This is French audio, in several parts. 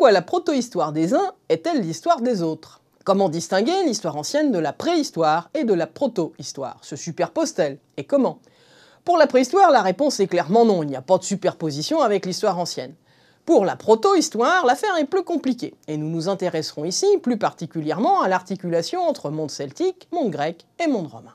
Pourquoi la protohistoire des uns est-elle l'histoire des autres? Comment distinguer l'histoire ancienne de la préhistoire et de la protohistoire? Se superpose-t-elle Et comment? Pour la préhistoire, la réponse est clairement non, il n'y a pas de superposition avec l'histoire ancienne. Pour la proto-histoire, l'affaire est plus compliquée, et nous nous intéresserons ici plus particulièrement à l'articulation entre monde celtique, monde grec et monde romain.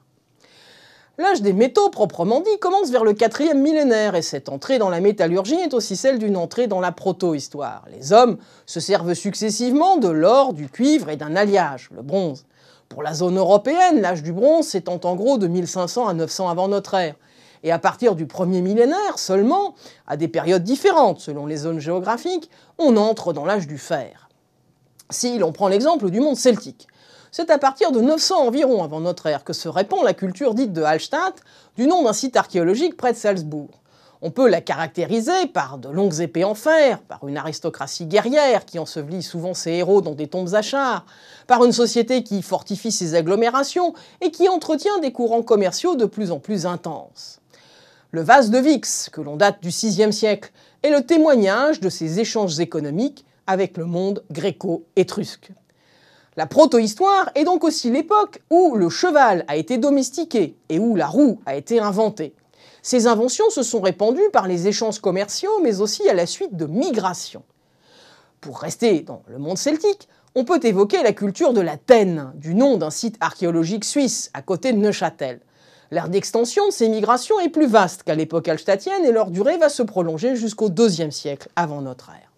L'âge des métaux proprement dit commence vers le quatrième millénaire, et cette entrée dans la métallurgie est aussi celle d'une entrée dans la proto-histoire. Les hommes se servent successivement de l'or, du cuivre et d'un alliage, le bronze. Pour la zone européenne, l'âge du bronze s'étend en gros de 1500 à 900 avant notre ère. Et à partir du premier millénaire seulement, à des périodes différentes selon les zones géographiques, on entre dans l'âge du fer. Si l'on prend l'exemple du monde celtique, c'est à partir de 900 environ avant notre ère que se répand la culture dite de Hallstatt, du nom d'un site archéologique près de Salzbourg. On peut la caractériser par de longues épées en fer, par une aristocratie guerrière qui ensevelit souvent ses héros dans des tombes à chars, par une société qui fortifie ses agglomérations et qui entretient des courants commerciaux de plus en plus intenses. Le vase de Vix, que l'on date du VIe siècle, est le témoignage de ces échanges économiques avec le monde gréco-étrusque. La protohistoire est donc aussi l'époque où le cheval a été domestiqué et où la roue a été inventée. Ces inventions se sont répandues par les échanges commerciaux, mais aussi à la suite de migrations. Pour rester dans le monde celtique, on peut évoquer la culture de la Tène, du nom d'un site archéologique suisse à côté de Neuchâtel. L'ère d'extension de ces migrations est plus vaste qu'à l'époque alstatienne et leur durée va se prolonger jusqu'au IIe siècle avant notre ère.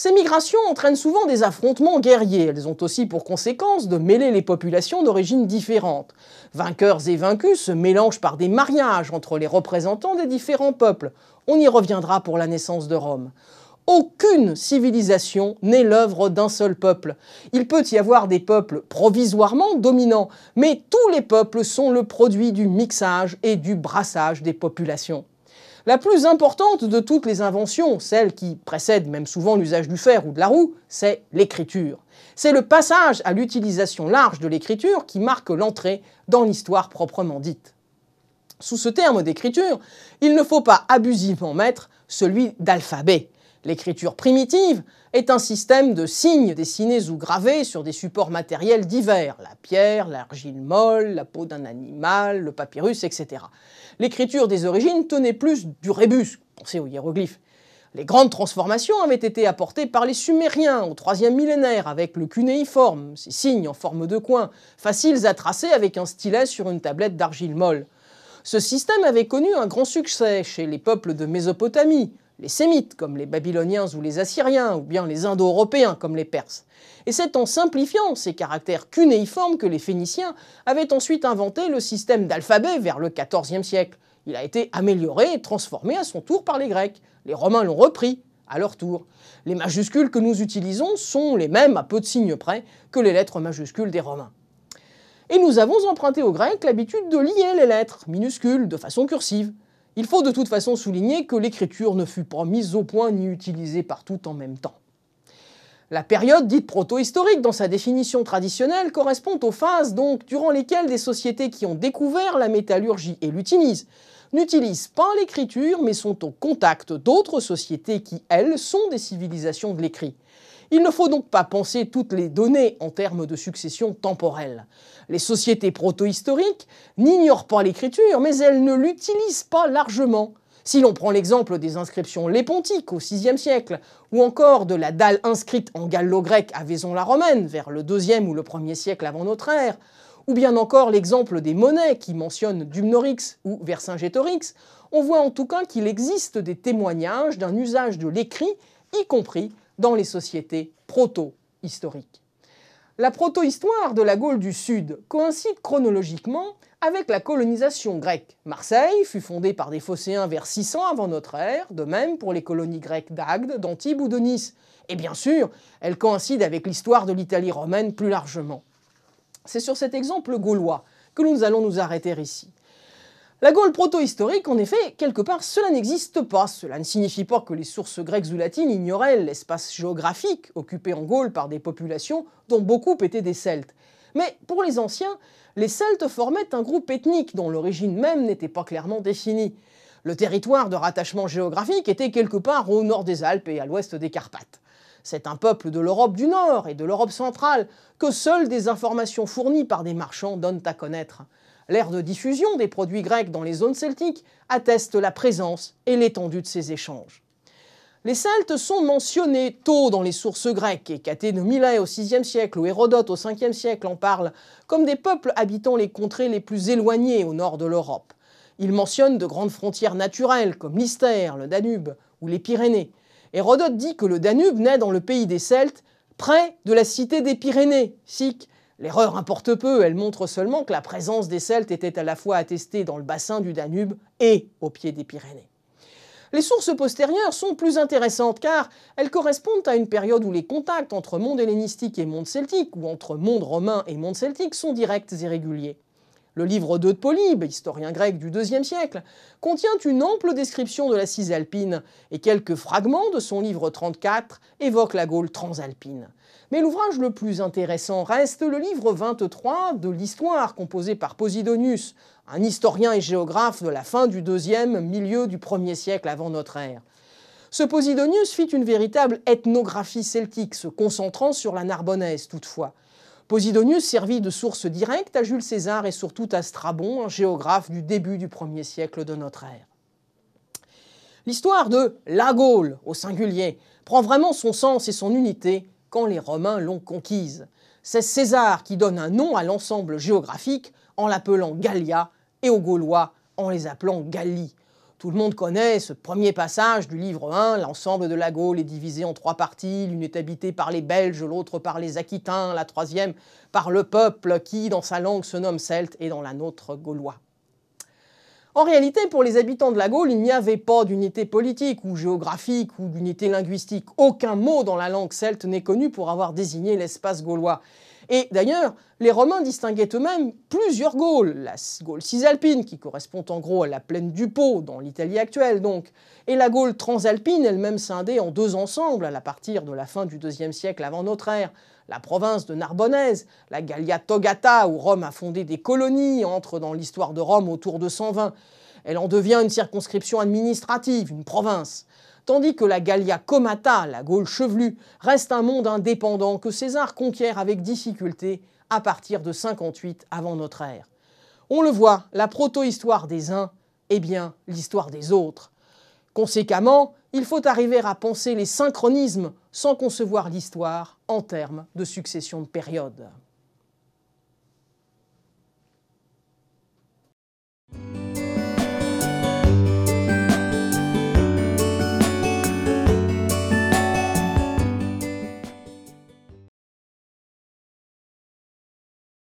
Ces migrations entraînent souvent des affrontements guerriers. Elles ont aussi pour conséquence de mêler les populations d'origines différentes. Vainqueurs et vaincus se mélangent par des mariages entre les représentants des différents peuples. On y reviendra pour la naissance de Rome. Aucune civilisation n'est l'œuvre d'un seul peuple. Il peut y avoir des peuples provisoirement dominants, mais tous les peuples sont le produit du mixage et du brassage des populations. La plus importante de toutes les inventions, celle qui précède même souvent l'usage du fer ou de la roue, c'est l'écriture. C'est le passage à l'utilisation large de l'écriture qui marque l'entrée dans l'histoire proprement dite. Sous ce terme d'écriture, il ne faut pas abusivement mettre celui d'alphabet. L'écriture primitive est un système de signes dessinés ou gravés sur des supports matériels divers, la pierre, l'argile molle, la peau d'un animal, le papyrus, etc. L'écriture des origines tenait plus du rébus, pensez aux hiéroglyphes. Les grandes transformations avaient été apportées par les Sumériens au troisième millénaire avec le cunéiforme, ces signes en forme de coin, faciles à tracer avec un stylet sur une tablette d'argile molle. Ce système avait connu un grand succès chez les peuples de Mésopotamie, les Sémites comme les Babyloniens ou les Assyriens, ou bien les Indo-Européens comme les Perses. Et c'est en simplifiant ces caractères cunéiformes que les Phéniciens avaient ensuite inventé le système d'alphabet vers le XIVe siècle. Il a été amélioré et transformé à son tour par les Grecs. Les Romains l'ont repris à leur tour. Les majuscules que nous utilisons sont les mêmes, à peu de signes près, que les lettres majuscules des Romains. Et nous avons emprunté aux Grecs l'habitude de lier les lettres minuscules de façon cursive. Il faut de toute façon souligner que l'écriture ne fut pas mise au point ni utilisée partout en même temps. La période dite proto-historique dans sa définition traditionnelle correspond aux phases donc durant lesquelles des sociétés qui ont découvert la métallurgie et l'utilisent n'utilisent pas l'écriture mais sont au contact d'autres sociétés qui, elles, sont des civilisations de l'écrit. Il ne faut donc pas penser toutes les données en termes de succession temporelle. Les sociétés proto-historiques n'ignorent pas l'écriture, mais elles ne l'utilisent pas largement. Si l'on prend l'exemple des inscriptions lépontiques au VIe siècle, ou encore de la dalle inscrite en gallo-grec à Vaison-la-Romaine vers le IIe ou le 1er siècle avant notre ère, ou bien encore l'exemple des monnaies qui mentionnent Dumnorix ou Vercingétorix, on voit en tout cas qu'il existe des témoignages d'un usage de l'écrit, y compris dans les sociétés proto-historiques. La proto-histoire de la Gaule du Sud coïncide chronologiquement avec la colonisation grecque. Marseille fut fondée par des Phocéens vers 600 avant notre ère, de même pour les colonies grecques d'Agde, d'Antibes ou de Nice. Et bien sûr, elle coïncide avec l'histoire de l'Italie romaine plus largement. C'est sur cet exemple gaulois que nous allons nous arrêter ici. La Gaule proto-historique, en effet, quelque part, cela n'existe pas. Cela ne signifie pas que les sources grecques ou latines ignoraient l'espace géographique occupé en Gaule par des populations dont beaucoup étaient des Celtes. Mais pour les anciens, les Celtes formaient un groupe ethnique dont l'origine même n'était pas clairement définie. Le territoire de rattachement géographique était quelque part au nord des Alpes et à l'ouest des Carpates. C'est un peuple de l'Europe du Nord et de l'Europe centrale que seules des informations fournies par des marchands donnent à connaître. L'ère de diffusion des produits grecs dans les zones celtiques atteste la présence et l'étendue de ces échanges. Les Celtes sont mentionnés tôt dans les sources grecques, et Caté de Milet au VIe siècle ou Hérodote au Ve siècle en parle, comme des peuples habitant les contrées les plus éloignées au nord de l'Europe. Il mentionne de grandes frontières naturelles comme l'Istère, le Danube ou les Pyrénées. Hérodote dit que le Danube naît dans le pays des Celtes, près de la cité des Pyrénées, Sic. L'erreur importe peu, elle montre seulement que la présence des Celtes était à la fois attestée dans le bassin du Danube et au pied des Pyrénées. Les sources postérieures sont plus intéressantes car elles correspondent à une période où les contacts entre monde hellénistique et monde celtique, ou entre monde romain et monde celtique, sont directs et réguliers. Le livre 2 de Polybe, historien grec du IIe siècle, contient une ample description de la Cisalpine et quelques fragments de son livre 34 évoquent la Gaule transalpine. Mais l'ouvrage le plus intéressant reste le livre 23 de l'Histoire, composé par Posidonius, un historien et géographe de la fin du deuxième, milieu du premier siècle avant notre ère. Ce Posidonius fit une véritable ethnographie celtique, se concentrant sur la Narbonnaise toutefois. Posidonius servit de source directe à Jules César et surtout à Strabon, un géographe du début du premier siècle de notre ère. L'histoire de la Gaule, au singulier, prend vraiment son sens et son unité quand les Romains l'ont conquise. C'est César qui donne un nom à l'ensemble géographique en l'appelant Gallia et aux Gaulois en les appelant Gallie. Tout le monde connaît ce premier passage du livre 1. L'ensemble de la Gaule est divisé en trois parties. L'une est habitée par les Belges, l'autre par les Aquitains, la troisième par le peuple qui, dans sa langue, se nomme celte et dans la nôtre gaulois. En réalité, pour les habitants de la Gaule, il n'y avait pas d'unité politique ou géographique ou d'unité linguistique. Aucun mot dans la langue celte n'est connu pour avoir désigné l'espace gaulois. Et d'ailleurs, les Romains distinguaient eux-mêmes plusieurs Gaules. La Gaule cisalpine, qui correspond en gros à la plaine du Pô, dans l'Italie actuelle donc, et la Gaule transalpine, elle-même scindée en deux ensembles à partir de la fin du IIe siècle avant notre ère. La province de Narbonnaise, la Gallia Togata, où Rome a fondé des colonies, entre dans l'histoire de Rome autour de 120. Elle en devient une circonscription administrative, une province. Tandis que la Gallia Comata, la Gaule chevelue, reste un monde indépendant que César conquiert avec difficulté à partir de 58 avant notre ère. On le voit, la proto-histoire des uns est bien l'histoire des autres. Conséquemment, il faut arriver à penser les synchronismes sans concevoir l'histoire en termes de succession de périodes.